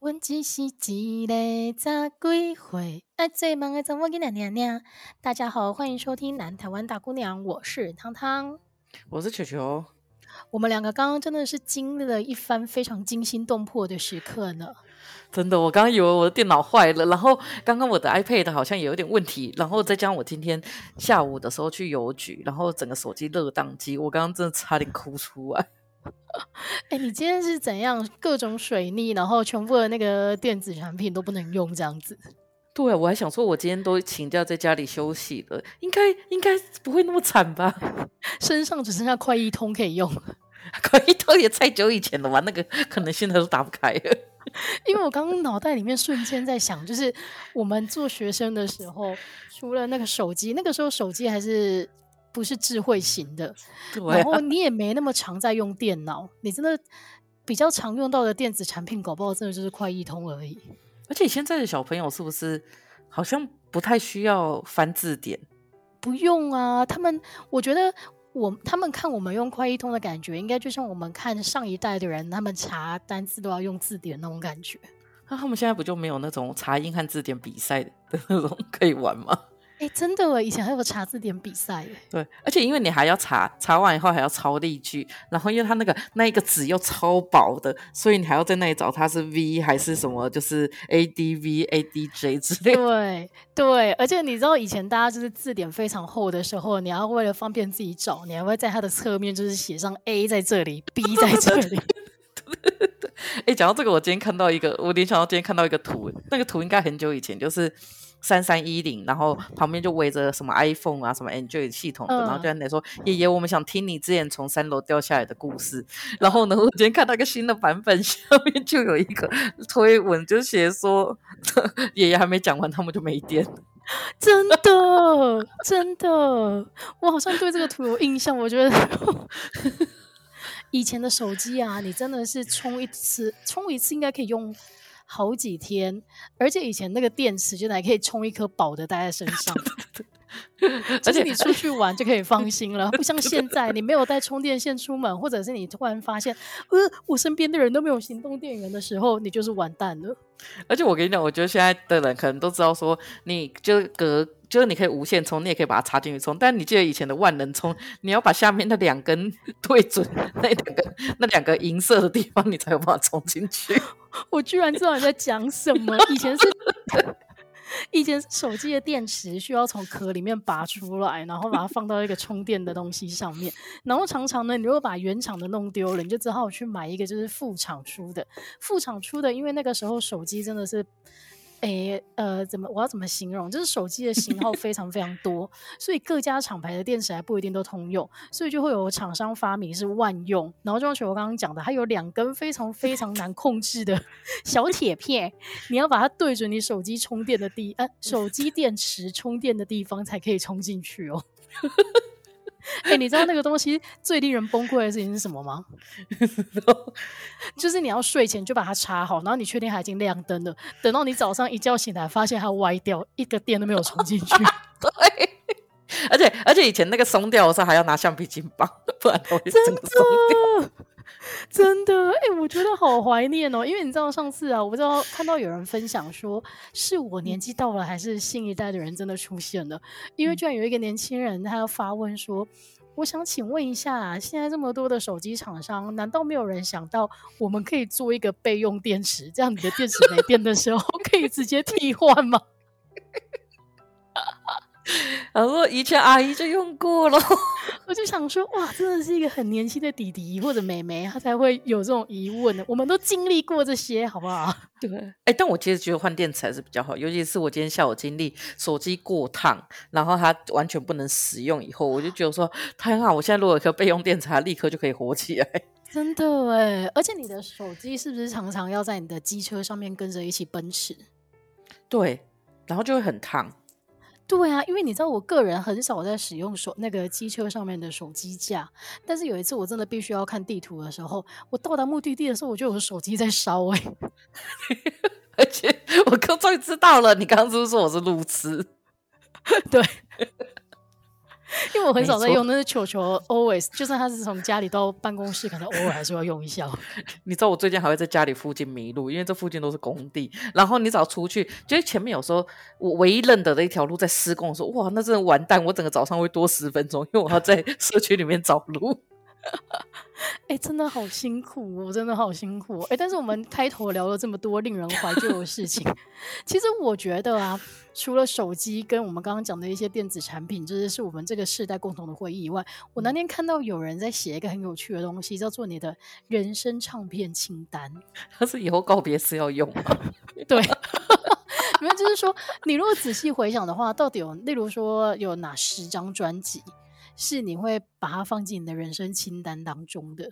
阮只是一个十几岁爱做梦的查某囡仔娘娘。大家好，欢迎收听《南台湾大姑娘》，我是汤汤，我是球球。我们两个刚刚真的是经历了一番非常惊心动魄的时刻呢。真的，我刚刚以为我的电脑坏了，然后刚刚我的 iPad 好像也有点问题，然后再加上我今天下午的时候去邮局，然后整个手机热宕机，我刚刚真的差点哭出来。哎、欸，你今天是怎样？各种水逆，然后全部的那个电子产品都不能用，这样子？对，我还想说，我今天都请假在家里休息了，应该应该不会那么惨吧？身上只剩下快一通可以用，快一通也太久以前了吧？那个可能现在都打不开了。因为我刚刚脑袋里面瞬间在想，就是我们做学生的时候，除了那个手机，那个时候手机还是不是智慧型的，然后你也没那么常在用电脑，你真的比较常用到的电子产品，搞不好真的就是快易通而已。而且现在的小朋友是不是好像不太需要翻字典？不用啊，他们我觉得。我他们看我们用快易通的感觉，应该就像我们看上一代的人，他们查单词都要用字典那种感觉。那他们现在不就没有那种查英汉字典比赛的那种 可以玩吗？真的，以前还有查字典比赛。对，而且因为你还要查，查完以后还要抄例句，然后因为它那个那一个纸又超薄的，所以你还要在那里找它是 V 还是什么，就是 A D V A D J 之类的。对对，而且你知道以前大家就是字典非常厚的时候，你要为了方便自己找，你还会在它的侧面就是写上 A 在这里，B 在这里。哎，讲到这个，我今天看到一个，我联想到今天看到一个图，那个图应该很久以前就是。三三一零，然后旁边就围着什么 iPhone 啊，什么 Android 系统的，嗯、然后就在那说：“爷爷，我们想听你之前从三楼掉下来的故事。”然后呢，我今天看到一个新的版本，下面就有一个推文，就写说：“ 爷爷还没讲完，他们就没电。”真的，真的，我好像对这个图有印象。我觉得 以前的手机啊，你真的是充一次，充一次应该可以用。好几天，而且以前那个电池就还可以充一颗饱的带在身上，而且你出去玩就可以放心了，不像现在你没有带充电线出门，或者是你突然发现，呃，我身边的人都没有行动电源的时候，你就是完蛋了。而且我跟你讲，我觉得现在的人可能都知道说，你就隔。就是你可以无线充，你也可以把它插进去充。但你记得以前的万能充，你要把下面那两根对准那两个那两个银色的地方，你才有办法充进去。我居然知道你在讲什么。以前是以前手机的电池需要从壳里面拔出来，然后把它放到一个充电的东西上面。然后常常呢，你如果把原厂的弄丢了，你就只好去买一个就是副厂出的。副厂出的，因为那个时候手机真的是。诶，呃，怎么我要怎么形容？就是手机的型号非常非常多，所以各家厂牌的电池还不一定都通用，所以就会有厂商发明是万用。然后就像我刚刚讲的，它有两根非常非常难控制的小铁片，你要把它对准你手机充电的地，呃，手机电池充电的地方才可以充进去哦。哎、欸，你知道那个东西最令人崩溃的事情是什么吗？就是你要睡前就把它插好，然后你确定它已经亮灯了，等到你早上一觉醒来，发现它歪掉，一个电都没有充进去。对，而且而且以前那个松掉的时候还要拿橡皮筋绑，不然它会真的松掉。真的，哎、欸，我觉得好怀念哦，因为你知道上次啊，我不知道看到有人分享说，是我年纪到了，还是新一代的人真的出现了？因为居然有一个年轻人，他要发问说，我想请问一下，现在这么多的手机厂商，难道没有人想到我们可以做一个备用电池，这样你的电池没电的时候可以直接替换吗？然后以前阿姨就用过了，我就想说，哇，真的是一个很年轻的弟弟或者妹妹，他才会有这种疑问呢。我们都经历过这些，好不好？对，哎、欸，但我其实觉得换电池还是比较好，尤其是我今天下午经历手机过烫，然后它完全不能使用以后，我就觉得说太好，我现在如果有颗备用电池，它立刻就可以活起来。真的哎，而且你的手机是不是常常要在你的机车上面跟着一起奔驰？对，然后就会很烫。对啊，因为你知道，我个人很少在使用手那个机车上面的手机架，但是有一次我真的必须要看地图的时候，我到达目的地的时候，我就有手机在烧哎、欸，而且我刚终于知道了，你刚刚是不是说我是路痴？对，因为我很少在用，那是球球 always，就算他是从家里到办公室，可能偶尔 还是要用一下。你知道我最近还会在家里附近迷路，因为这附近都是工地，然后你只要出去，就是前面有时候我唯一认得的一条路在施工的时候，哇，那真的完蛋，我整个早上会多十分钟，因为我要在社区里面找路。哎、欸，真的好辛苦，我真的好辛苦。哎、欸，但是我们开头聊了这么多令人怀旧的事情，其实我觉得啊，除了手机跟我们刚刚讲的一些电子产品，这、就是是我们这个世代共同的回忆以外，我那天看到有人在写一个很有趣的东西，叫做你的人生唱片清单。他是以后告别是要用吗？对，因为就是说，你如果仔细回想的话，到底有，例如说有哪十张专辑？是你会把它放进你的人生清单当中的，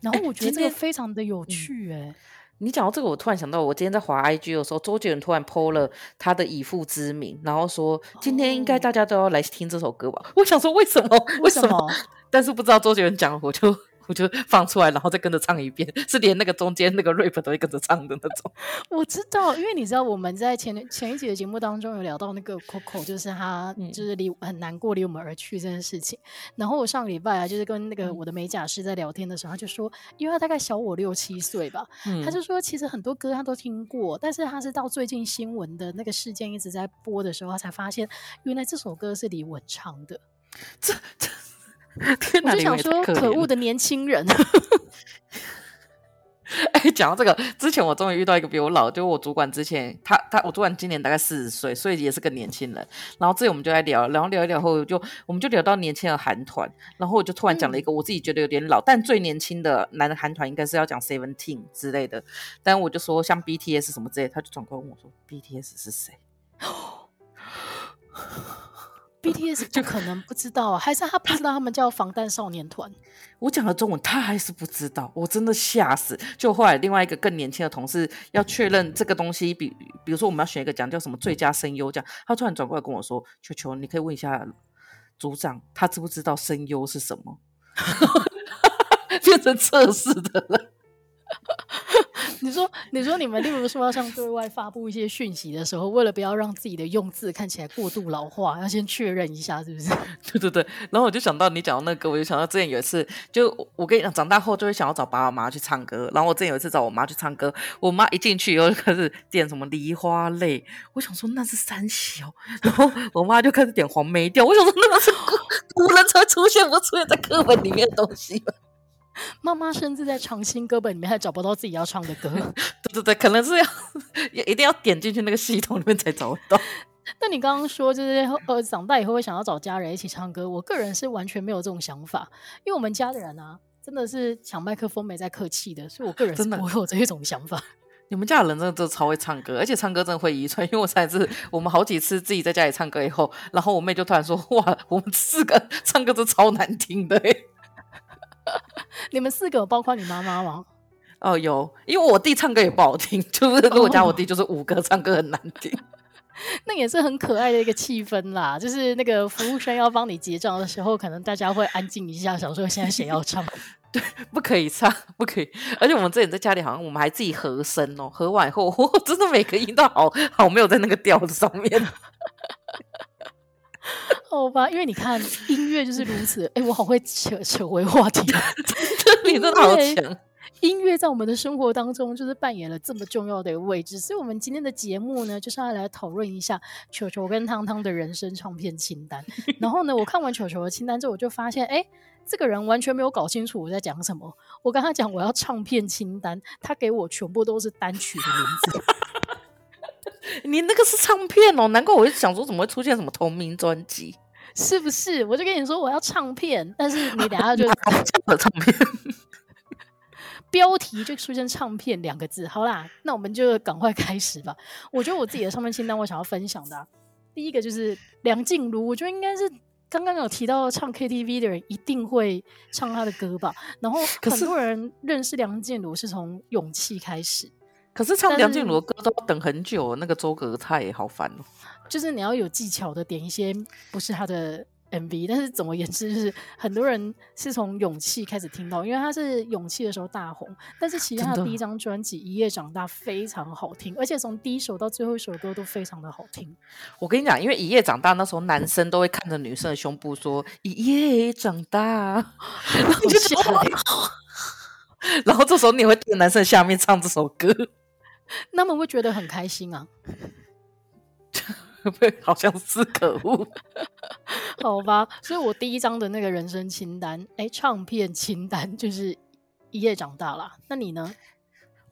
然后我觉得这个非常的有趣哎、欸嗯。你讲到这个，我突然想到，我今天在滑 IG 的时候，周杰伦突然 PO 了他的以父之名，然后说今天应该大家都要来听这首歌吧？哦、我想说为什么？为什么？什么但是不知道周杰伦讲，我就。我就放出来，然后再跟着唱一遍，是连那个中间那个 rap 都会跟着唱的那种。我知道，因为你知道我们在前前一集的节目当中有聊到那个 Coco，就是他就是离很难过离我们而去这件事情。嗯、然后我上个礼拜啊，就是跟那个我的美甲师在聊天的时候，他就说，因为他大概小我六七岁吧，嗯、他就说其实很多歌他都听过，但是他是到最近新闻的那个事件一直在播的时候，他才发现原来这首歌是李玟唱的。这这。天哪，我就想说，可恶的年轻人！哎，讲到这个，之前我终于遇到一个比我老，就我主管之前，他他我主管今年大概四十岁，所以也是个年轻人。然后这里我们就来聊，然后聊一聊后就我们就聊到年轻的韩团，然后我就突然讲了一个我自己觉得有点老，嗯、但最年轻的男的韩团应该是要讲 Seventeen 之类的，但我就说像 BTS 什么之类，他就转过来问我说 BTS 是谁？BTS 就可能不知道，啊，还是他不知道他们叫防弹少年团？我讲的中文，他还是不知道，我真的吓死。就后来另外一个更年轻的同事要确认这个东西，比比如说我们要选一个奖叫什么最佳声优奖，他突然转过来跟我说：“球球，你可以问一下组长，他知不知道声优是什么？” 变成测试的了。你说，你说你们例如说要向对外发布一些讯息的时候，为了不要让自己的用字看起来过度老化，要先确认一下，是不是？对对对。然后我就想到你讲的那个，我就想到之前有一次，就我跟你讲，长大后就会想要找爸爸妈妈去唱歌。然后我之前有一次找我妈去唱歌，我妈一进去以后就开始点什么梨花泪，我想说那是三小，然后我妈就开始点黄梅调，我想说那个是古人才出现，不出现在课本里面的东西。妈妈甚至在长新歌本里面还找不到自己要唱的歌，对对对，可能是要也一定要点进去那个系统里面才找得到。那你刚刚说就是呃长大以后会想要找家人一起唱歌，我个人是完全没有这种想法，因为我们家的人啊真的是抢麦克风没在客气的，所以我个人是不会有这一种想法。你们家的人真的都超会唱歌，而且唱歌真的会遗传，因为我上次我们好几次自己在家里唱歌以后，然后我妹就突然说哇，我们四个唱歌都超难听的欸。你们四个包括你妈妈吗？哦，有，因为我弟唱歌也不好听，就是如果加我弟就是五个唱歌很难听，哦、那也是很可爱的一个气氛啦。就是那个服务生要帮你结账的时候，可能大家会安静一下，想说现在谁要唱？对，不可以唱，不可以。而且我们之前在家里好像我们还自己和声哦，和完以后，我真的每个音都好好没有在那个调子上面。好吧，因为你看音乐就是如此。哎、欸，我好会扯扯回话题，你真的好强。音乐在我们的生活当中就是扮演了这么重要的位置，所以，我们今天的节目呢，就是要来讨论一下球球跟汤汤的人生唱片清单。然后呢，我看完球球的清单之后，我就发现，哎、欸，这个人完全没有搞清楚我在讲什么。我跟他讲我要唱片清单，他给我全部都是单曲的名字。你那个是唱片哦，难怪我就想说怎么会出现什么同名专辑，是不是？我就跟你说我要唱片，但是你等下就唱片，标题就出现“唱片”两个字。好啦，那我们就赶快开始吧。我觉得我自己的唱片清单，我想要分享的、啊，第一个就是梁静茹。我觉得应该是刚刚有提到唱 KTV 的人一定会唱她的歌吧。然后很多人认识梁静茹是从《勇气》开始。可是唱梁静茹的歌都要等很久，那个周格泰也好烦哦。就是你要有技巧的点一些不是他的 MV，但是总而言之，就是很多人是从勇气开始听到，因为他是勇气的时候大红。但是其实他的第一张专辑《一夜长大》非常好听，而且从第一首到最后一首歌都非常的好听。我跟你讲，因为《一夜长大》那时候男生都会看着女生的胸部说“一夜长大”，然后就。然后这时候你会对男生下面唱这首歌，那么会觉得很开心啊。好像是可恶，好吧，所以我第一张的那个人生清单，哎、欸，唱片清单就是一夜长大了。那你呢？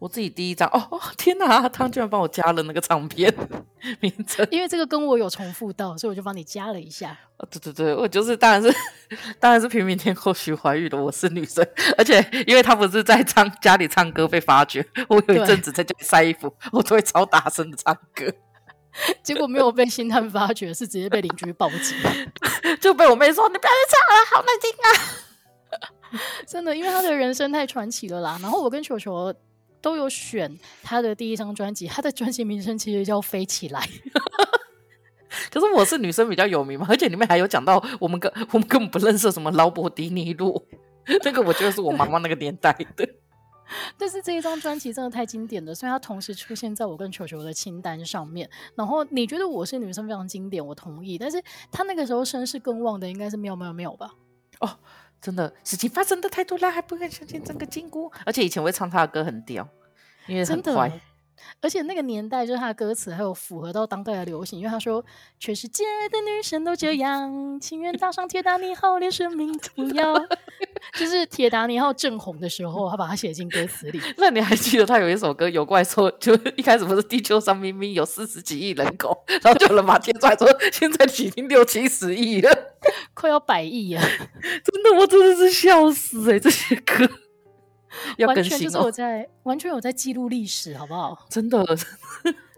我自己第一张，哦哦，天哪，他居然帮我加了那个唱片名称，因为这个跟我有重复到，所以我就帮你加了一下。哦，对对对，我就是当然是当然是平民天后徐怀钰的，我是女生，而且因为他不是在唱家里唱歌被发觉，我有一阵子在家里晒衣服，我都会超大声的唱歌。结果没有被星探发觉，是直接被邻居报警，就被我妹说：“你不要再唱了，好难听啊！”真的，因为他的人生太传奇了啦。然后我跟球球都有选他的第一张专辑，他的专辑名称其实叫《飞起来》。可是我是女生比较有名嘛，而且里面还有讲到我们根 我们根本不认识什么劳勃迪尼路，这个我觉得是我妈妈那个年代的。但是这一张专辑真的太经典了，所以它同时出现在我跟球球的清单上面。然后你觉得我是女生非常经典，我同意。但是他那个时候声势更旺的应该是没有没有没有吧？哦，真的，事情发生的太多了，还不敢相信整个金箍。而且以前我会唱他的歌很屌，因为很快。而且那个年代，就是他的歌词还有符合到当代的流行，因为他说全世界的女生都这样，情愿搭上铁达尼号，连生命都不要。就是铁达尼号正红的时候，他把它写进歌词里。那你还记得他有一首歌有怪兽，就一开始不是地球上明明有四十几亿人口，然后就有人把贴出来说，现在已经六七十亿了，快要百亿了。真的，我真的是笑死哎、欸，这些歌。要更新哦、完全就是我在完全有在记录历史，好不好？真的，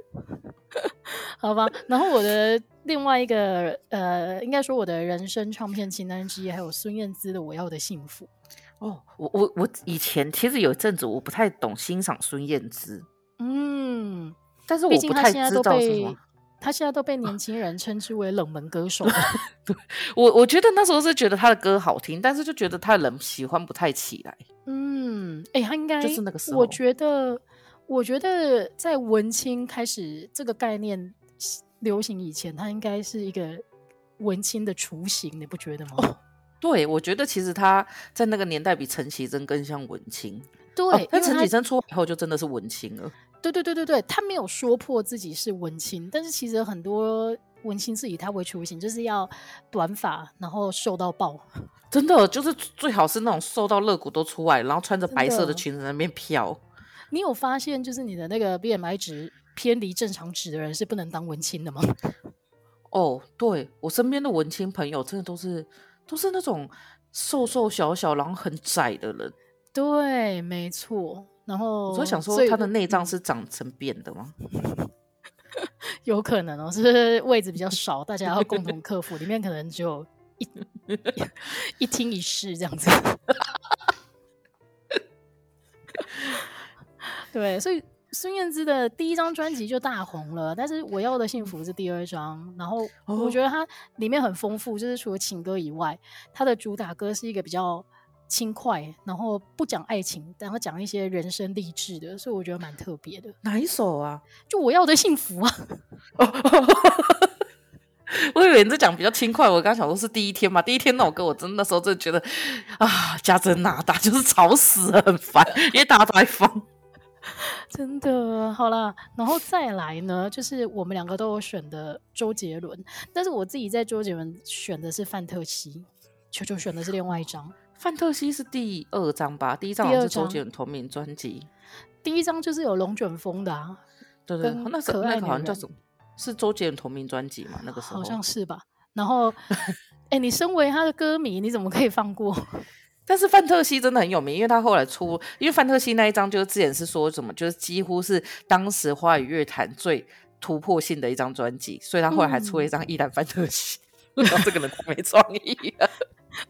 好吧。然后我的另外一个呃，应该说我的人生唱片清单之一，还有孙燕姿的《我要的幸福》。哦，我我我以前其实有一阵子我不太懂欣赏孙燕姿，嗯，但是我不太知道什么。他现在都被年轻人称之为冷门歌手。对，我我觉得那时候是觉得他的歌好听，但是就觉得他的人喜欢不太起来。嗯，哎、欸，他应该就是那个时候。我觉得，我觉得在文青开始这个概念流行以前，他应该是一个文青的雏形，你不觉得吗？哦，对，我觉得其实他在那个年代比陈绮贞更像文青。对，那陈绮贞出来以后就真的是文青了。对对对对对，他没有说破自己是文青，但是其实很多文青是以他为雏形，就是要短发，然后瘦到爆，真的就是最好是那种瘦到肋骨都出来，然后穿着白色的裙子在那边飘。你有发现，就是你的那个 BMI 值偏离正常值的人是不能当文青的吗？哦，对，我身边的文青朋友真的都是都是那种瘦瘦小小，然后很窄的人。对，没错。然后我就想说，他的内脏是长成扁的吗？有可能哦，是位置比较少，大家要共同克服。里面可能只有一 一厅一室这样子。对，所以孙燕姿的第一张专辑就大红了，但是我要的幸福是第二张。然后我觉得它里面很丰富，就是除了情歌以外，它的主打歌是一个比较。轻快，然后不讲爱情，然后讲一些人生励志的，所以我觉得蛮特别的。哪一首啊？就我要的幸福啊！我以为你在讲比较轻快，我刚想说是第一天嘛。第一天那首歌，我真的那时候真的觉得啊，家珍娜打就是吵死了，很烦，因为大家都在放。真的，好啦，然后再来呢，就是我们两个都有选的周杰伦，但是我自己在周杰伦选的是范特西，球球选的是另外一张。范特西是第二张吧？第一张好像是周杰伦同名专辑。第一张就是有龙卷风的啊，对对，那时候那个好像叫什么？是周杰伦同名专辑嘛？那个时候好像是吧。然后，哎、欸，你身为他的歌迷，你怎么可以放过？但是范特西真的很有名，因为他后来出，因为范特西那一张就是之前是说什么，就是几乎是当时华语乐坛最突破性的一张专辑，所以他后来还出了一张《依然范特西》，嗯。这个人太没创意了。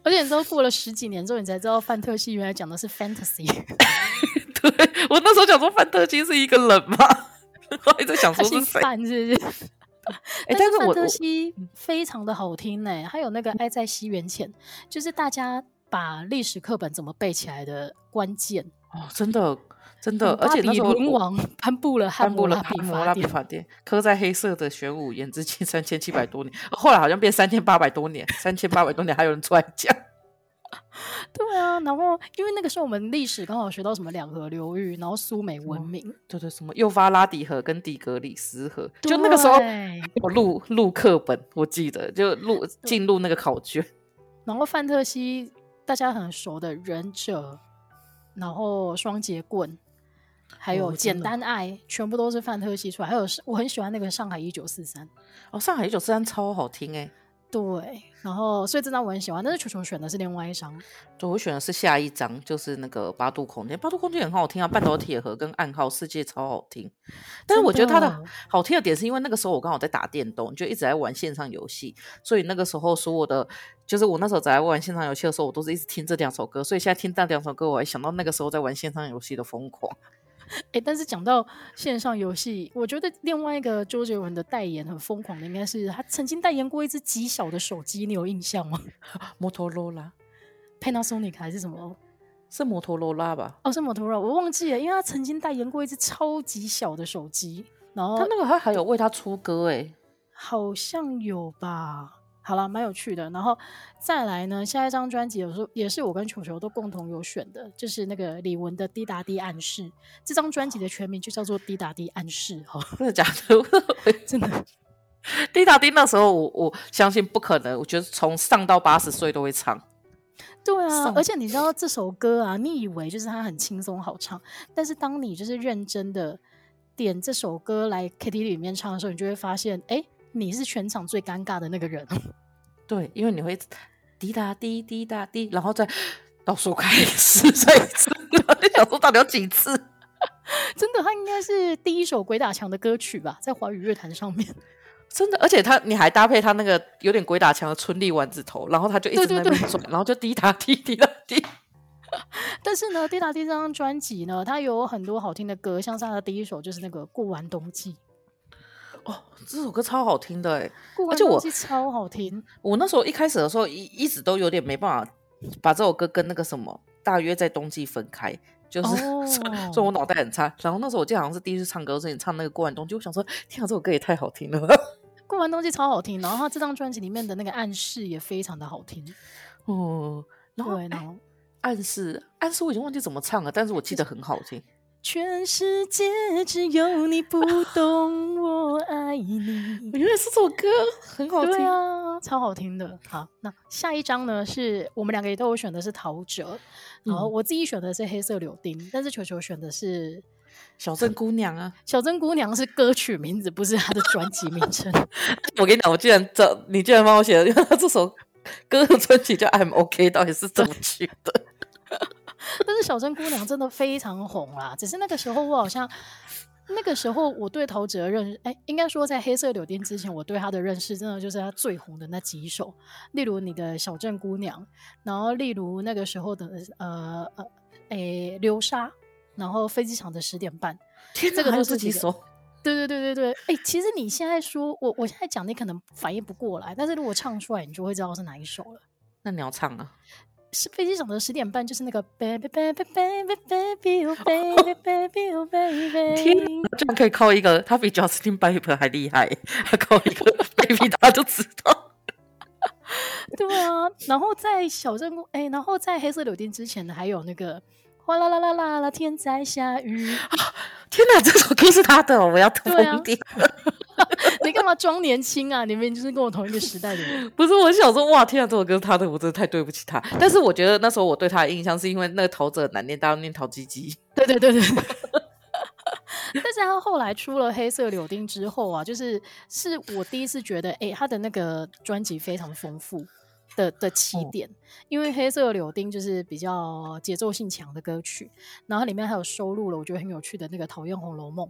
而且你知道过了十几年之后，你才知道范特西原来讲的是 fantasy。对，我那时候想说范特西是一个人吗？我一直想说是谁？是不是？哎，但是范特西非常的好听呢、欸，还有那个爱在西元前，就是大家把历史课本怎么背起来的关键哦，真的真的，而且那时候文王颁布了颁布了汉谟拉比法典，刻在黑色的玄武岩之前三千七百多年，后来好像变三千八百多年，三千八百多年还有人出来讲。对啊，然后因为那个时候我们历史刚好学到什么两河流域，然后苏美文明，对对，什么幼发拉底河跟底格里斯河，就那个时候我录录课本，我记得就录进入那个考卷。然后范特西大家很熟的忍者，然后双节棍，还有简单爱，哦、全部都是范特西出来。还有我很喜欢那个上海一九四三，哦，上海一九四三超好听哎。对，然后所以这张我很喜欢，但是球球选的是另外一张。对，我选的是下一张，就是那个八度空间。八度空间很好听啊，半岛铁盒跟暗号世界超好听。但是我觉得它的好听的点是因为那个时候我刚好在打电动，就一直在玩线上游戏，所以那个时候所有的就是我那时候在玩线上游戏的时候，我都是一直听这两首歌。所以现在听这两首歌，我还想到那个时候在玩线上游戏的疯狂。哎，但是讲到线上游戏，我觉得另外一个周杰伦的代言很疯狂的，应该是他曾经代言过一只极小的手机，你有印象吗？摩托罗拉、Panasonic 还是什么？是摩托罗拉吧？哦，是摩托罗拉，我忘记了，因为他曾经代言过一只超级小的手机，然后他那个他还有为他出歌，哎，好像有吧。好了，蛮有趣的。然后再来呢，下一张专辑有时候也是我跟球球都共同有选的，就是那个李玟的《滴答滴暗示》。这张专辑的全名就叫做《滴答滴暗示》哈，真的假的？真的。滴答滴那时候我我相信不可能，我觉得从上到八十岁都会唱。对啊，而且你知道这首歌啊，你以为就是它很轻松好唱，但是当你就是认真的点这首歌来 KTV 里面唱的时候，你就会发现，哎。你是全场最尴尬的那个人，对，因为你会滴答滴滴答滴，然后再倒数开始再一次，你想说到底有几次？真的，他应该是第一首鬼打墙的歌曲吧，在华语乐坛上面，真的，而且他你还搭配他那个有点鬼打墙的春丽丸子头，然后他就一直在那边转，然后就滴答滴滴答滴。但是呢，滴答滴这张专辑呢，它有很多好听的歌，像是他的第一首就是那个过完冬季。哦，这首歌超好听的哎，而且我超好听。我那时候一开始的时候一一直都有点没办法把这首歌跟那个什么大约在冬季分开，就是、哦、所以我脑袋很差。然后那时候我记得好像是第一次唱歌，所以你唱那个过完冬季，我想说天啊，这首歌也太好听了。过完冬季超好听，然后他这张专辑里面的那个暗示也非常的好听。哦，然后，然后暗示暗示我已经忘记怎么唱了，但是我记得很好听。全世界只有你不懂我爱你。我觉得这首歌很好听啊，超好听的。好，那下一张呢？是我们两个也都有选的是陶喆，嗯、然后我自己选的是黑色柳丁，但是球球选的是小镇姑娘啊。小镇姑娘是歌曲名字，不是他的专辑名称。我跟你讲，我居然这你，居然帮我写了，因为他这首歌的专辑叫 I'm OK，到底是怎么取的？但是小镇姑娘真的非常红啦，只是那个时候我好像那个时候我对陶喆的认识，哎、欸，应该说在黑色柳丁之前，我对他的认识真的就是他最红的那几首，例如你的小镇姑娘，然后例如那个时候的呃呃，哎、欸，流沙，然后飞机场的十点半，这个都是几首？对对对对对，哎、欸，其实你现在说我我现在讲你可能反应不过来，但是如果唱出来，你就会知道是哪一首了。那你要唱啊？是飞机场的十点半，就是那个 baby baby baby baby oh baby baby oh baby。天，居然可以靠一个，他比 Justin Bieber 还厉害，他靠一个 baby 他就知道。对啊，然后在小镇哎、欸，然后在黑色柳丁之前呢，还有那个哗啦啦啦啦啦，天在下雨。天哪，这首歌是他的，我要疯掉。你干嘛装年轻啊？你明明就是跟我同一个时代的人。不是，我想说，哇，天啊，这首歌是他的，我真的太对不起他。但是我觉得那时候我对他的印象是因为那个陶喆难念，大家念陶吉吉。对对对对。但是他后来出了黑色柳丁之后啊，就是是我第一次觉得，哎、欸，他的那个专辑非常丰富的的起点，嗯、因为黑色柳丁就是比较节奏性强的歌曲，然后里面还有收录了我觉得很有趣的那个《讨厌红楼梦》。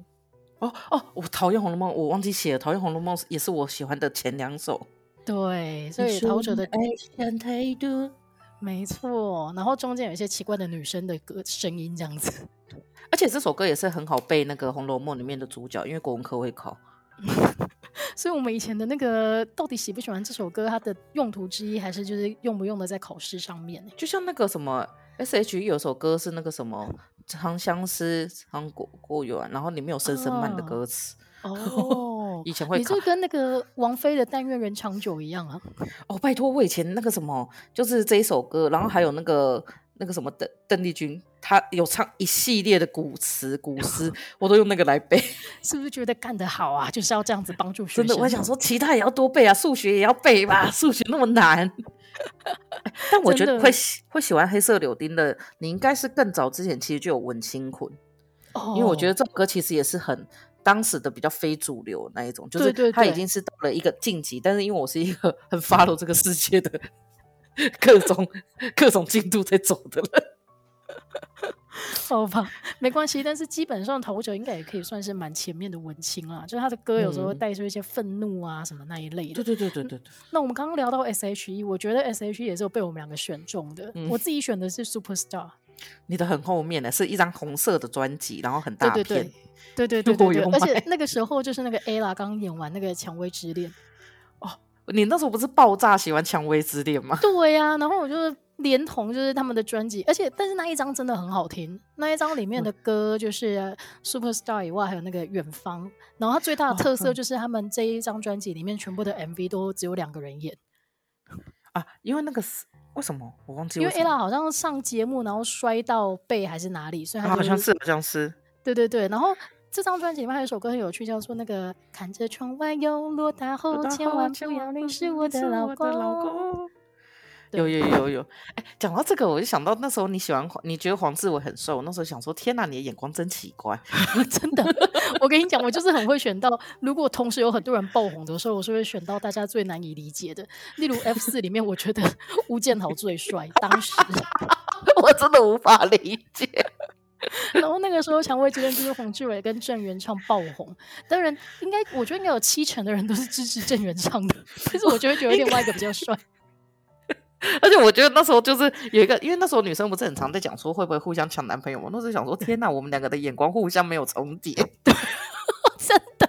哦哦，我讨厌《红楼梦》，我忘记写了，《讨厌红楼梦》也是我喜欢的前两首。对，所以陶喆的爱想太多，没错。然后中间有一些奇怪的女生的歌声音，这样子。而且这首歌也是很好背那个《红楼梦》里面的主角，因为国文科会考。所以我们以前的那个到底喜不喜欢这首歌，它的用途之一还是就是用不用的在考试上面。就像那个什么 S.H.E 有首歌是那个什么长相思长过过远，然后里面有声声慢的歌词。哦，以前会你就跟那个王菲的《但愿人长久》一样啊。哦，拜托，我以前那个什么就是这一首歌，然后还有那个。那个什么邓邓丽君，她有唱一系列的古词古诗，我都用那个来背。是不是觉得干得好啊？就是要这样子帮助学生。真的，我想说，其他也要多背啊，数学也要背吧，数学那么难。但我觉得会喜会喜欢黑色柳丁的，你应该是更早之前其实就有文青魂。哦。因为我觉得这首歌其实也是很当时的比较非主流那一种，就是它已经是到了一个晋级。但是因为我是一个很 follow 这个世界的。各种 各种进度在走的了，好吧，没关系。但是基本上陶喆应该也可以算是蛮前面的文青啦，就是他的歌有时候会带出一些愤怒啊什么那一类的。对对对对对对。那我们刚刚聊到 S.H.E，我觉得 S.H.E 也是有被我们两个选中的。嗯、我自己选的是 Superstar。你的很后面呢，是一张红色的专辑，然后很大片。对对 对对对对对，对，而且那个时候就是那个 Ella 刚演完那个《蔷薇之恋》。你那时候不是爆炸喜欢《蔷薇之恋》吗？对呀、啊，然后我就连同就是他们的专辑，而且但是那一张真的很好听，那一张里面的歌就是《Superstar》以外，还有那个《远方》，然后它最大的特色就是他们这一张专辑里面全部的 MV 都只有两个人演啊，因为那个是为什么我忘记了？因为 Ella 好像上节目然后摔到背还是哪里，所以他、就是啊、好像是好像是对对对，然后。这张专辑里面还有一首歌很有趣，叫做那个看着窗外又落大后，千万不要淋湿我的老公。有有有有，哎，讲到这个，我就想到那时候你喜欢，你觉得黄志伟很瘦，那时候想说，天哪，你的眼光真奇怪，真的。我跟你讲，我就是很会选到，如果同时有很多人爆红的时候，我是会选到大家最难以理解的。例如 F 四里面，我觉得 吴建豪最帅，当时我真的无法理解。然后那个时候，蔷薇之恋就是黄志伟跟郑元畅爆红。当然，应该我觉得应该有七成的人都是支持郑元畅的。但是我觉得有另外一个比较帅。而且我觉得那时候就是有一个，因为那时候女生不是很常在讲说会不会互相抢男朋友嘛？那时候想说，天哪，我们两个的眼光互相没有重叠，真的，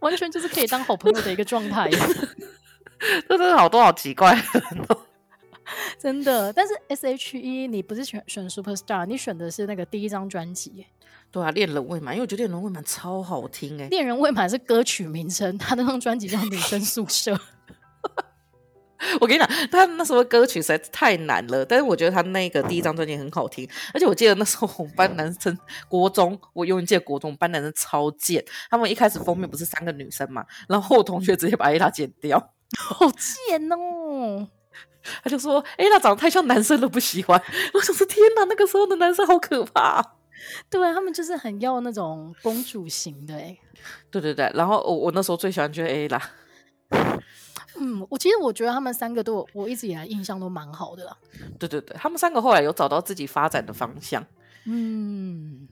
完全就是可以当好朋友的一个状态。这真的好多好奇怪。真的，但是 S H E 你不是选选 Superstar，你选的是那个第一张专辑。对啊，恋人未满，因为我觉得恋人未满超好听哎。恋人未满是歌曲名称，他那张专辑叫女生宿舍。我跟你讲，他那时候歌曲实在是太难了，但是我觉得他那个第一张专辑很好听，而且我记得那时候我们班男生国中，我永远记得国中班男生超贱，他们一开始封面不是三个女生嘛，然后我同学直接把艾拉剪掉，好贱哦。他就说：“哎、欸，那长得太像男生了，不喜欢。”我想说：“天哪，那个时候的男生好可怕。”对，他们就是很要那种公主型的。哎，对对对。然后我我那时候最喜欢就是 A 啦。嗯，我其实我觉得他们三个都我一直以来印象都蛮好的啦。对对对，他们三个后来有找到自己发展的方向。嗯，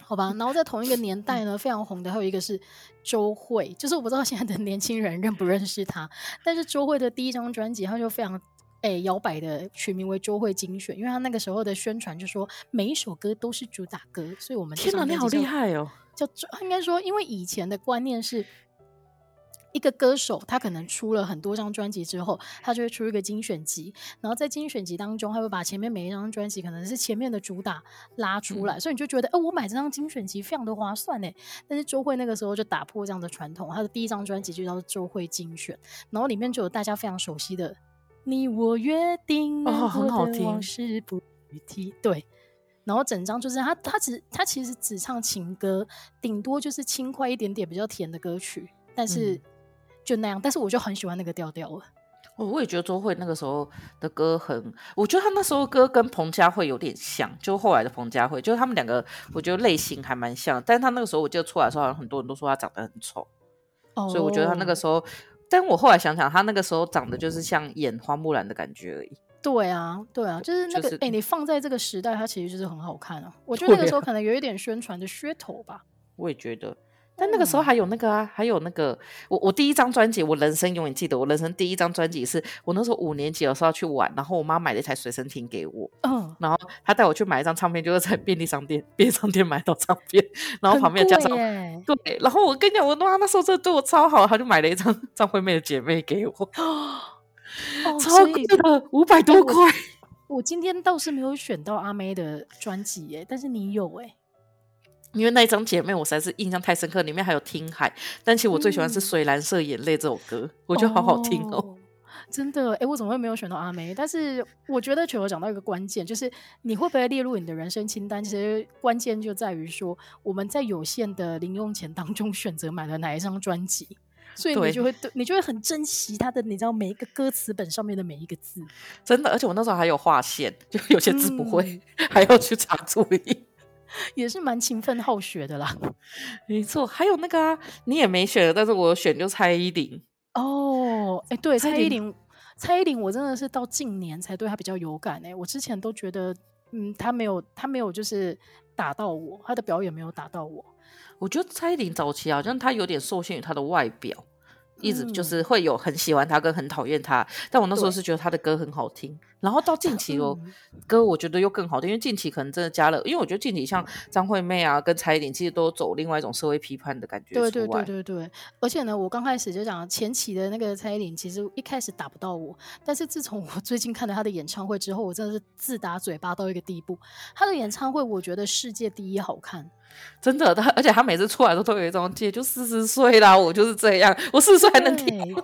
好吧。然后在同一个年代呢，非常红的还有一个是周慧，就是我不知道现在的年轻人认不认识他，但是周慧的第一张专辑，他就非常。哎，摇摆的取名为周慧精选，因为他那个时候的宣传就说每一首歌都是主打歌，所以我们天哪，你好厉害哦！叫应该说，因为以前的观念是一个歌手他可能出了很多张专辑之后，他就会出一个精选集，然后在精选集当中，他会把前面每一张专辑可能是前面的主打拉出来，嗯、所以你就觉得，哎，我买这张精选集非常的划算呢。但是周慧那个时候就打破这样的传统，他的第一张专辑就叫做周慧精选，然后里面就有大家非常熟悉的。你我约定，哦，很好听。往事不提，对。然后整张就是他，他只他其实只唱情歌，顶多就是轻快一点点、比较甜的歌曲，但是就那样。嗯、但是我就很喜欢那个调调了。我我也觉得周慧那个时候的歌很，我觉得他那时候歌跟彭佳慧有点像，就后来的彭佳慧，就是他们两个，我觉得类型还蛮像。但是他那个时候我记得出来的时候，好像很多人都说他长得很丑，哦、所以我觉得他那个时候。但我后来想想，他那个时候长得就是像演花木兰的感觉而已。对啊，对啊，就是那个，哎、就是欸，你放在这个时代，他其实就是很好看啊。我觉得那个时候可能有一点宣传的噱头吧。我也觉得，但那个时候还有那个啊，还有那个我我第一张专辑，我人生永远记得，我人生第一张专辑是我那时候五年级的时候要去玩，然后我妈买了一台随身听给我，嗯，然后她带我去买一张唱片，就是在便利商店便利商店买到唱片，然后旁边加上对，然后我跟你讲，我妈那时候真的对我超好，她就买了一张 张惠妹的姐妹给我，哦，超贵的五百多块。我今天倒是没有选到阿妹的专辑耶，但是你有哎。因为那一张姐妹，我实在是印象太深刻，里面还有听海，但其实我最喜欢是水蓝色眼泪这首歌，嗯、我觉得好好听哦，哦真的，哎，我怎么会没有选到阿梅？但是我觉得球球讲到一个关键，就是你会不会列入你的人生清单？其实关键就在于说，我们在有限的零用钱当中选择买了哪一张专辑，所以你就会对你就会很珍惜它的，你知道每一个歌词本上面的每一个字，真的，而且我那时候还有划线，就有些字不会，嗯、还要去查注意。也是蛮勤奋好学的啦，没错。还有那个啊，你也没选，但是我选就蔡依林哦。哎、欸，对，蔡依林，蔡依林，我真的是到近年才对她比较有感哎、欸。我之前都觉得，嗯，她没有，她没有，就是打到我，她的表演没有打到我。我觉得蔡依林早期好像她有点受限于她的外表。一直就是会有很喜欢他跟很讨厌他，但我那时候是觉得他的歌很好听。然后到近期哦，歌我觉得又更好听，因为近期可能真的加了，因为我觉得近期像张惠妹啊跟蔡依林，其实都走另外一种社会批判的感觉。对对对对对。而且呢，我刚开始就讲前期的那个蔡依林，其实一开始打不到我，但是自从我最近看了他的演唱会之后，我真的是自打嘴巴到一个地步。他的演唱会我觉得世界第一好看。真的，他而且他每次出来都都有一种姐就四十岁啦，我就是这样，我四十岁还能听。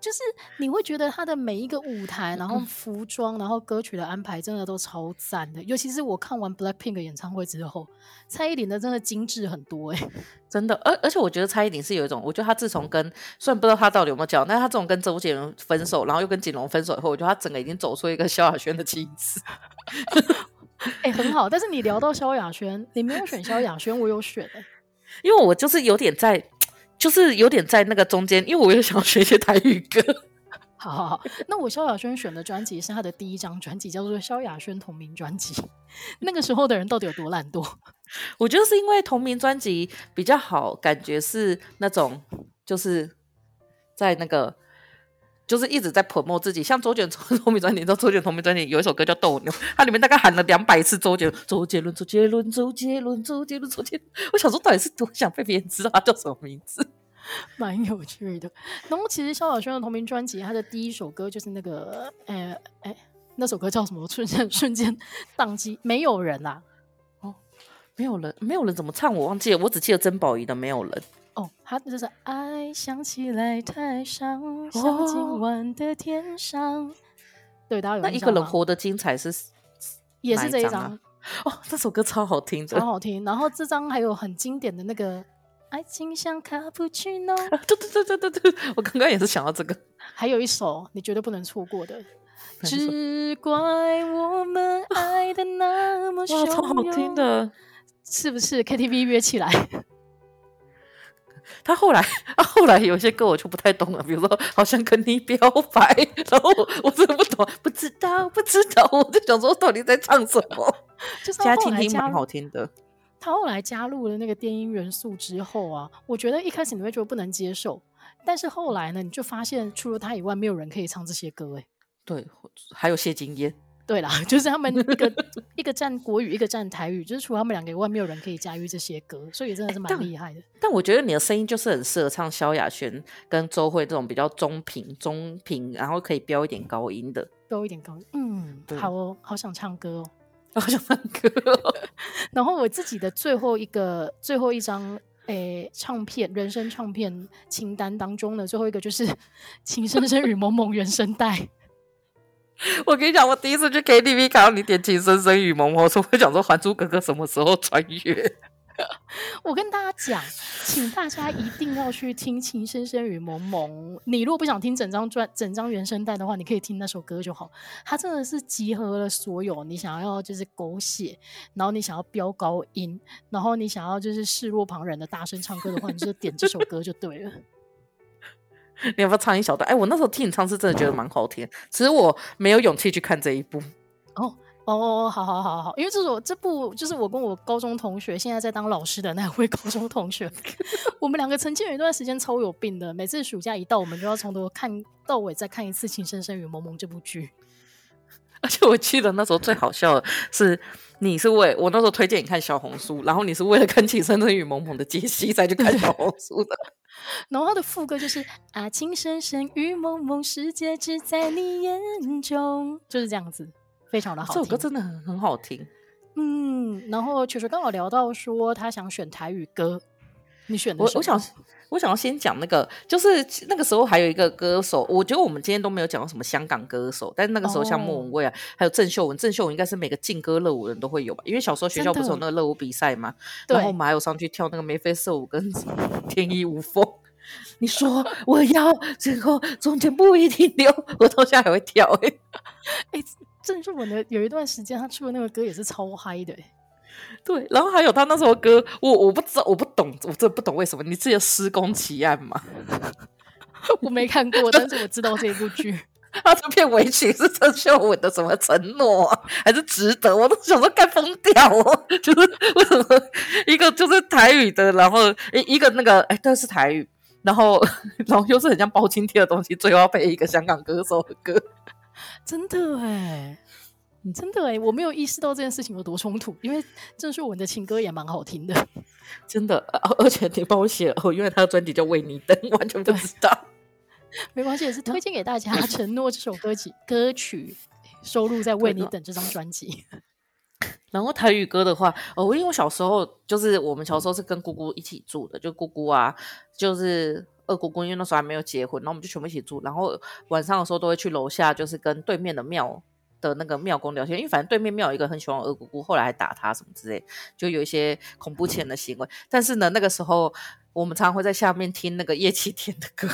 就是你会觉得他的每一个舞台，然后服装，然后歌曲的安排，真的都超赞的。尤其是我看完 Blackpink 演唱会之后，蔡依林的真的精致很多哎、欸，真的。而而且我觉得蔡依林是有一种，我觉得她自从跟虽然不知道她到底有没有交，但是他这种跟周杰伦分手，然后又跟锦龙分手以后，我觉得她整个已经走出一个萧亚轩的气质。哎、欸，很好，但是你聊到萧亚轩，你没有选萧亚轩，我有选、欸、因为我就是有点在，就是有点在那个中间，因为我又想学一些台语歌。好好好，那我萧亚轩选的专辑是他的第一张专辑，叫做《萧亚轩同名专辑》。那个时候的人到底有多懒惰？我觉得是因为同名专辑比较好，感觉是那种就是在那个。就是一直在 promote 自己，像周杰伦同名专辑，你知道周杰伦同名专辑有一首歌叫《斗牛》，它里面大概喊了两百次周杰伦，周杰伦，周杰伦，周杰伦，周杰伦，周杰伦。我想说，到底是多想被别人知道他叫什么名字，蛮有趣的。然后其实萧亚轩的同名专辑，他的第一首歌就是那个，哎、欸、哎、欸，那首歌叫什么？瞬间瞬间 宕机，没有人啦。哦，没有人，没有人怎么唱？我忘记了，我只记得曾宝仪的《没有人》。哦，他就是爱想起来太伤，像今晚的天上。哦、对，大家有那一个人活得精彩是，也是这一张 哦，这首歌超好听，超好听。然后这张还有很经典的那个爱情像卡布奇诺，对对对对对对，我刚刚也是想到这个。还有一首你绝对不能错过的，只怪我们爱的那么汹涌，超好听的，是不是 KTV 约起来？他后来，他后来有些歌我就不太懂了，比如说好像跟你表白，然后我，我真的不懂，不知道，不知道，我就想说到底在唱什么？就是他听听蛮好听的。他后来加入了那个电音元素之后啊，我觉得一开始你会觉得不能接受，但是后来呢，你就发现除了他以外，没有人可以唱这些歌哎。对，还有谢金燕。对啦，就是他们一个一个站国语，一个站台语，就是除了他们两个以外，没有人可以驾驭这些歌，所以真的是蛮厉害的。但，但我觉得你的声音就是很适合唱萧亚轩跟周蕙这种比较中频、中频，然后可以飙一点高音的，飙一点高音。嗯，好哦，好想唱歌哦，好想唱歌哦。然后我自己的最后一个、最后一张诶唱片，人生唱片清单当中的最后一个就是《情深深雨蒙蒙》原声带。我跟你讲，我第一次去 KTV 看到你点《情深深雨蒙蒙》，我说会想说《还珠格格》什么时候穿越？我跟大家讲，请大家一定要去听《情深深雨蒙蒙》。你如果不想听整张专、整张原声带的话，你可以听那首歌就好。它真的是集合了所有你想要就是狗血，然后你想要飙高音，然后你想要就是视若旁人的大声唱歌的话，你就点这首歌就对了。你要不要唱一小段？哎，我那时候听你唱是真的觉得蛮好听，只是我没有勇气去看这一部。哦哦哦，好好好好，因为这首这部就是我跟我高中同学，现在在当老师的那位高中同学，我们两个曾经有一段时间超有病的，每次暑假一到，我们就要从头看到尾再看一次《情深深雨蒙蒙》这部剧。而且我记得那时候最好笑的是，你是为我那时候推荐你看小红书，然后你是为了看《情深深雨蒙蒙》的解析才去看小红书的。然后他的副歌就是啊，情深深雨蒙蒙，世界只在你眼中，就是这样子。非常的好听，这首歌真的很很好听。嗯，然后球球刚好聊到说他想选台语歌，你选的我我想我想要先讲那个，就是那个时候还有一个歌手，我觉得我们今天都没有讲到什么香港歌手，但是那个时候像莫文蔚啊，哦、还有郑秀文，郑秀文应该是每个劲歌热舞人都会有吧？因为小时候学校不是有那个热舞比赛嘛，然后我们还有上去跳那个眉飞色舞跟 天衣无缝。你说我要最后中间不一定留，我到现在还会跳哎、欸、哎。郑秀文的有一段时间，他出的那个歌也是超嗨的，对。然后还有他那首歌，我我不知道，我不懂，我真的不懂为什么。你记得《施工奇案》吗？我没看过，但是我知道这部剧。他这片尾曲是郑秀文的什么承诺、啊，还是值得？我都想说该疯掉哦！就是为什么一个就是台语的，然后一一个那个哎，都是台语，然后然后又是很像包青天的东西，最后要配一个香港歌手的歌。真的哎，真的哎，我没有意识到这件事情有多冲突，因为郑秀文的情歌也蛮好听的，真的，而且你帮我写哦，因为他的专辑叫《为你等》，完全不知道。没关系，也是推荐给大家，《承诺》这首歌曲歌曲收录在《为你等》这张专辑。然后台语歌的话，哦，因为我小时候就是我们小时候是跟姑姑一起住的，就姑姑啊，就是。二姑姑因为那时候还没有结婚，然后我们就全部一起住。然后晚上的时候都会去楼下，就是跟对面的庙的那个庙公聊天。因为反正对面庙有一个很喜欢二姑姑，后来还打他什么之类，就有一些恐怖前的行为。但是呢，那个时候我们常常会在下面听那个叶启田的歌，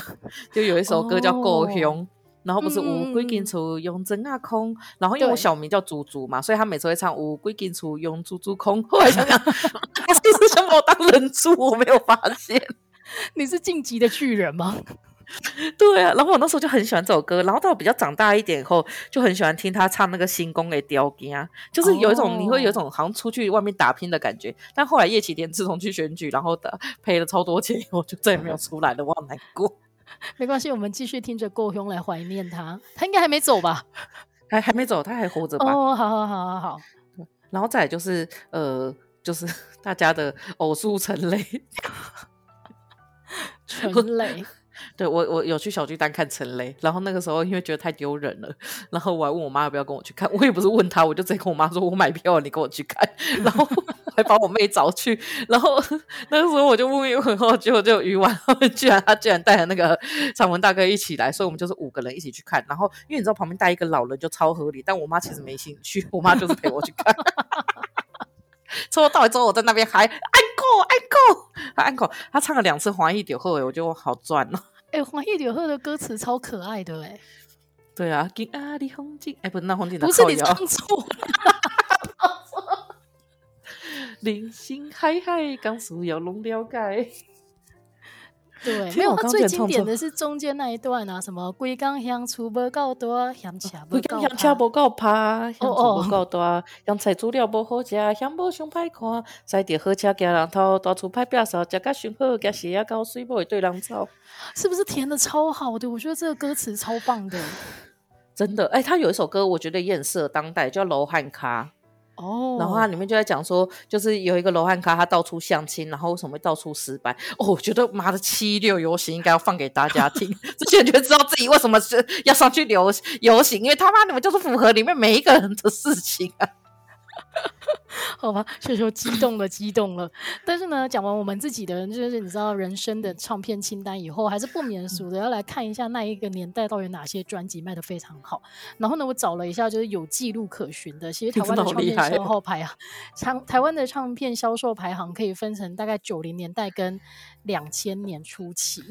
就有一首歌叫《故乡》，然后不是乌龟进出用真啊空，然后因为我小名叫猪猪嘛，所以他每次会唱乌龟进出用猪猪空。后来想想，他是不是想把我当人猪？我没有发现。你是晋级的巨人吗？对啊，然后我那时候就很喜欢这首歌，然后到比较长大一点以后，就很喜欢听他唱那个《新宫的雕金》啊，就是有一种、oh. 你会有一种好像出去外面打拼的感觉。但后来叶启田自从去选举，然后的赔了超多钱以后，就再也没有出来了，我好难过。没关系，我们继续听着故乡来怀念他。他应该还没走吧？还还没走，他还活着吧？哦，好好好好好。然后再就是呃，就是大家的偶数陈雷。陈雷，对，我我有去小巨蛋看陈雷，然后那个时候因为觉得太丢人了，然后我还问我妈要不要跟我去看，我也不是问她，我就直接跟我妈说，我买票，你跟我去看，然后还把我妹找去，然后那个时候我就问一问后，结果就鱼丸居然他居然带着那个长文大哥一起来，所以我们就是五个人一起去看，然后因为你知道旁边带一个老人就超合理，但我妈其实没兴趣，我妈就是陪我去看。从头到尾之后，我在那边还 encore，encore，encore，他唱了两次《欢喜就好》，我觉得我好赚哦。哎，《黄奕柳鹤》的歌词超可爱的哎。对啊，金阿的红景，哎，不是那红景的，不是你唱错了。人生海海，江苏要弄了解。对，没有，他最经典的是中间那一段啊，什么龟缸香出不够多，香车不够，香车不够趴，香厝无够大，香菜煮了不好食，香不上歹看，塞着好车行人头，大厝歹摒扫，食甲上好，甲鞋啊高水，不会对人吵，是不是填的超好的？我觉得这个歌词超棒的，真的。哎、欸，他有一首歌，我觉得也很适合当代，叫《罗汉脚》。哦，然后它里面就在讲说，就是有一个罗汉咖，他到处相亲，然后为什么会到处失败？哦，我觉得妈的七六游行应该要放给大家听，这些人就会知道自己为什么是要上去游游行，因为他妈你们就是符合里面每一个人的事情啊。好吧，所以说激动了，激动了。但是呢，讲完我们自己的，就是你知道人生的唱片清单以后，还是不免俗的要来看一下那一个年代到底有哪些专辑卖的非常好。然后呢，我找了一下，就是有记录可循的，其实台湾的唱片销售排行，唱台湾的唱片销售排行可以分成大概九零年代跟两千年初期。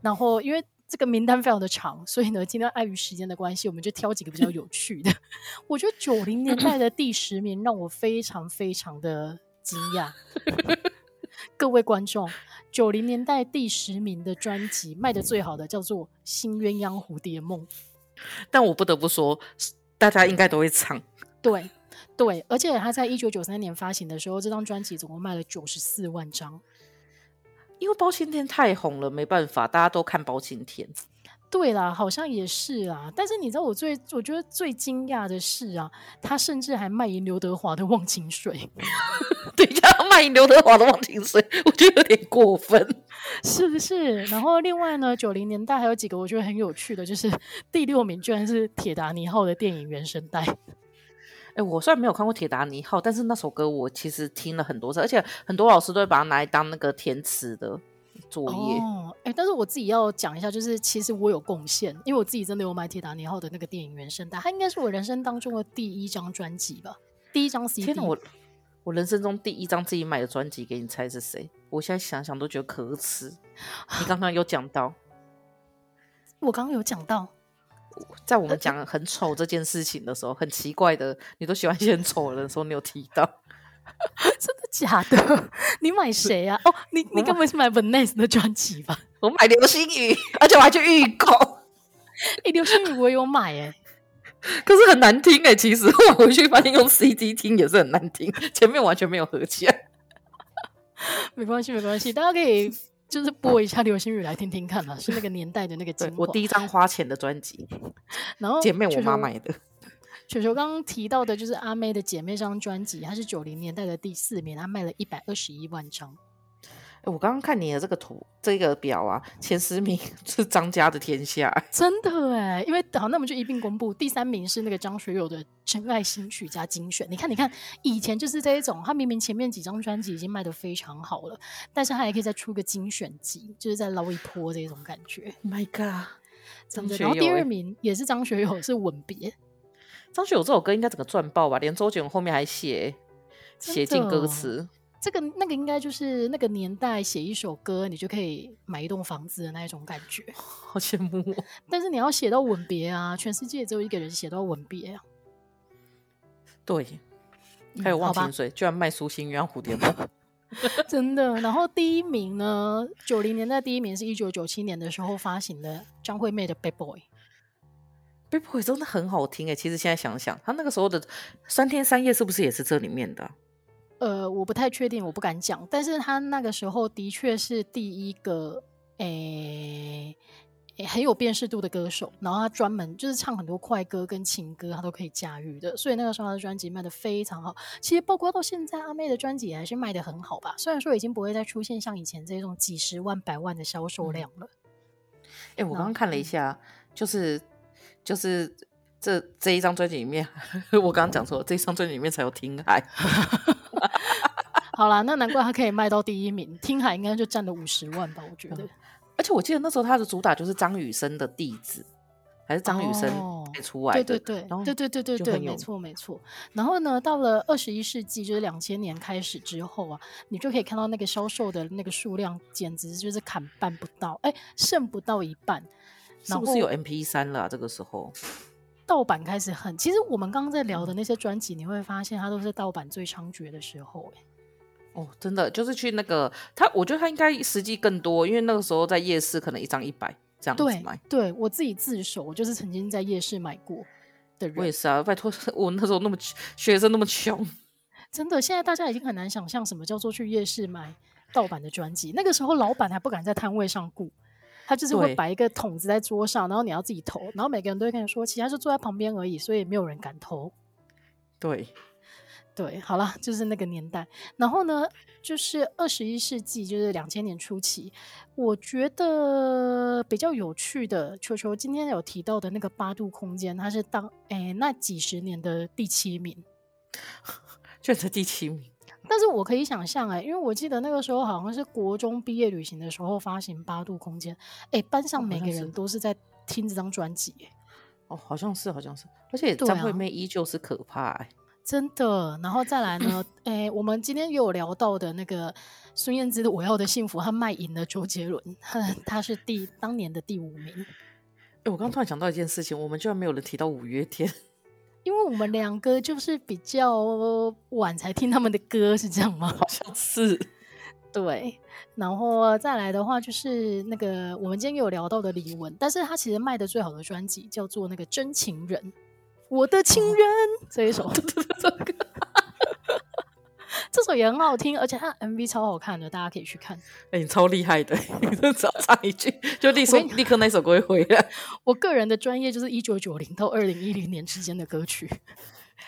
然后因为这个名单非常的长，所以呢，今天碍于时间的关系，我们就挑几个比较有趣的。我觉得九零年代的第十名让我非常非常的惊讶。各位观众，九零年代第十名的专辑卖的最好的叫做《新鸳鸯蝴蝶梦》，但我不得不说，大家应该都会唱。对，对，而且他在一九九三年发行的时候，这张专辑总共卖了九十四万张。因为包青天太红了，没办法，大家都看包青天。对啦，好像也是啦。但是你知道我最我觉得最惊讶的是啊，他甚至还卖淫刘德华的《忘情水》。等一下，卖淫刘德华的《忘情水》，我觉得有点过分，是不是？然后另外呢，九零年代还有几个我觉得很有趣的，就是 第六名居然是《铁达尼号》的电影原声带。哎，我虽然没有看过《铁达尼号》，但是那首歌我其实听了很多次，而且很多老师都会把它拿来当那个填词的。作业哦，哎，但是我自己要讲一下，就是其实我有贡献，因为我自己真的有买《铁达尼号》的那个电影原声带，它应该是我人生当中的第一张专辑吧，第一张 CD。天哪，我我人生中第一张自己买的专辑，给你猜是谁？我现在想想都觉得可耻。你刚刚有讲到，我刚刚有讲到，在我们讲很丑这件事情的时候，很奇怪的，你都喜欢一些很丑的时候，你有提到。真的假的？你买谁啊？哦，你你根本是买 Vanness 的专辑吧？我买流星雨，而且我还去预购。哎、欸，流星雨我有买哎、欸，可是很难听哎、欸。其实我回去发现用 CD 听也是很难听，前面完全没有合起来。没关系，没关系，大家可以就是播一下流星雨来听听看嘛，是那个年代的那个精华。我第一张花钱的专辑，然后姐妹我妈买的。球球刚刚提到的就是阿妹的姐妹这张专辑，它是九零年代的第四名，它卖了一百二十一万张。我刚刚看你的这个图，这个表啊，前十名 是张家的天下，真的哎，因为好，那我们就一并公布，第三名是那个张学友的《真爱新曲》加精选。你看，你看，以前就是这一种，他明明前面几张专辑已经卖的非常好了，但是他还可以再出个精选集，就是在捞一波这种感觉。My God，真的。然后第二名也是张学友，是《吻别》。张学友这首歌应该整个赚爆吧，连周杰伦后面还写写进歌词。这个那个应该就是那个年代写一首歌，你就可以买一栋房子的那一种感觉，好羡慕哦。但是你要写到吻别啊，全世界只有一个人写到吻别啊。对，还有忘情水，居然卖苏心鸳蝴蝶梦，真的。然后第一名呢，九零年代第一名是一九九七年的时候发行的张惠妹的《Bad Boy》。Bad Boy 真的很好听诶，其实现在想想，他那个时候的三天三夜是不是也是这里面的？呃，我不太确定，我不敢讲。但是他那个时候的确是第一个诶诶很有辨识度的歌手，然后他专门就是唱很多快歌跟情歌，他都可以驾驭的。所以那个时候他的专辑卖的非常好。其实包括到现在，阿妹的专辑还是卖的很好吧？虽然说已经不会再出现像以前这种几十万、百万的销售量了。哎、嗯，我刚刚看了一下，就是。就是这这一张专辑里面，我刚刚讲错了，这一张专辑里面才有《听海》。好啦，那难怪他可以卖到第一名，《听海》应该就占了五十万吧？我觉得。而且我记得那时候他的主打就是张雨生的弟子，还是张雨生出来的？对对对，对对对对对，没错没错。然后呢，到了二十一世纪，就是两千年开始之后啊，你就可以看到那个销售的那个数量，简直就是砍半不到，哎，剩不到一半。是不是有 M P 三了、啊？这个时候盗版开始很，其实我们刚刚在聊的那些专辑，你会发现它都是盗版最猖獗的时候。哎，哦，真的就是去那个他，我觉得他应该实际更多，因为那个时候在夜市可能一张一百这样子买。对，对我自己自首，我就是曾经在夜市买过的人。我也是啊，拜托，我那时候那么学生那么穷，真的，现在大家已经很难想象什么叫做去夜市买盗版的专辑。那个时候老板还不敢在摊位上雇。他就是会摆一个桶子在桌上，然后你要自己投，然后每个人都会跟你说，其他就坐在旁边而已，所以没有人敢投。对，对，好了，就是那个年代。然后呢，就是二十一世纪，就是两千年初期，我觉得比较有趣的，球球今天有提到的那个八度空间，它是当诶那几十年的第七名，就是第七名。但是我可以想象哎、欸，因为我记得那个时候好像是国中毕业旅行的时候发行《八度空间》，哎，班上每个人都是在听这张专辑。哦，好像是，好像是，而且张惠妹依旧是可怕哎、欸，真的。然后再来呢，哎，我们今天也有聊到的那个孙燕姿的《我要的幸福》，她卖淫了周杰伦，她是第当年的第五名。哎，我刚刚突然想到一件事情，我们居然没有人提到五月天。因为我们两个就是比较晚才听他们的歌，是这样吗？好像是，对。然后再来的话，就是那个我们今天有聊到的李玟，但是他其实卖的最好的专辑叫做那个《真情人》。我的情人这一首，这首也很好听，而且它 MV 超好看的，大家可以去看。哎、欸，你超厉害的，你只要唱一句，就立刻立刻那首歌会回来。我个人的专业就是一九九零到二零一零年之间的歌曲。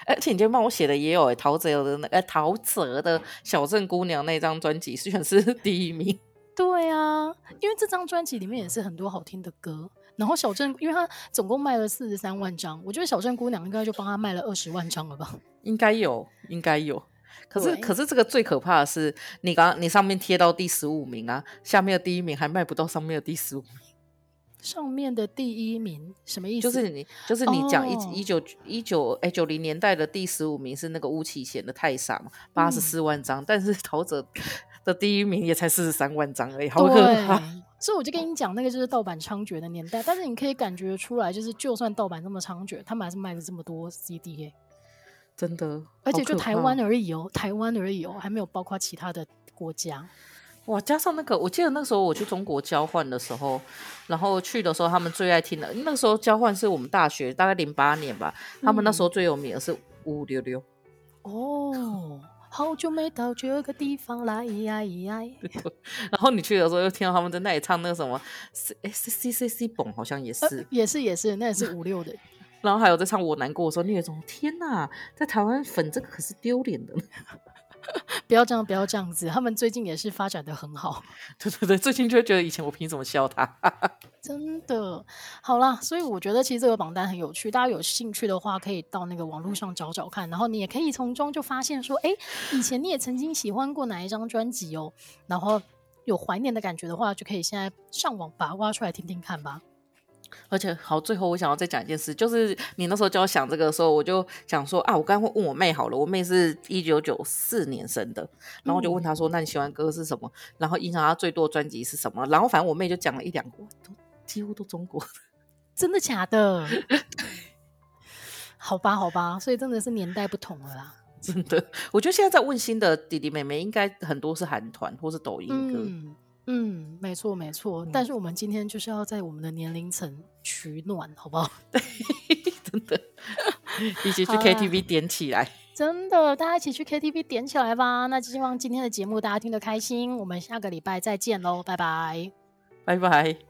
而且你今天帮我写的也有哎，陶喆的那个陶喆的小镇姑娘那张专辑虽然是第一名。对啊，因为这张专辑里面也是很多好听的歌。然后小镇，因为他总共卖了四十三万张，我觉得小镇姑娘应该就帮他卖了二十万张了吧？应该有，应该有。可是，可是这个最可怕的是，你刚刚你上面贴到第十五名啊，下面的第一名还卖不到上面的第十五名。上面的第一名什么意思？就是你，就是你讲一一九一九哎九零年代的第十五名是那个巫启贤的《太傻》嘛，八十四万张，嗯、但是 陶喆的第一名也才四十三万张而已，好可怕。所以我就跟你讲，那个就是盗版猖獗的年代，但是你可以感觉出来，就是就算盗版这么猖獗，他们还是卖了这么多 CD 耶，真的，而且就台湾而已哦，台湾而已哦，还没有包括其他的国家。哇，加上那个，我记得那时候我去中国交换的时候，然后去的时候，他们最爱听的，那个时候交换是我们大学大概零八年吧，嗯、他们那时候最有名的是五五六六。哦，好久没到这个地方来呀呀！然后你去的时候又听到他们在那里唱那个什么 C C C C C 蹦，好像也是，呃、也是也是，那也是 五六的。然后还有在唱我难过的时候，你有种天哪，在台湾粉这个可是丢脸的。不要这样，不要这样子。他们最近也是发展的很好。对对对，最近就会觉得以前我凭什么笑他？真的，好啦，所以我觉得其实这个榜单很有趣，大家有兴趣的话可以到那个网络上找找看，然后你也可以从中就发现说，哎，以前你也曾经喜欢过哪一张专辑哦，然后有怀念的感觉的话，就可以现在上网把它挖出来听听看吧。而且好，最后我想要再讲一件事，就是你那时候叫我想这个的时候，我就想说啊，我刚刚会问我妹好了，我妹是一九九四年生的，然后我就问她说，嗯、那你喜欢歌是什么？然后影响她最多专辑是什么？然后反正我妹就讲了一两个，都几乎都中国的，真的假的？好吧，好吧，所以真的是年代不同了啦。真的，我觉得现在在问新的弟弟妹妹，应该很多是韩团或是抖音歌。嗯嗯，没错没错，嗯、但是我们今天就是要在我们的年龄层取暖，好不好？真的，一起去 KTV 点起来，真的，大家一起去 KTV 点起来吧。那希望今天的节目大家听得开心，我们下个礼拜再见喽，拜拜，拜拜。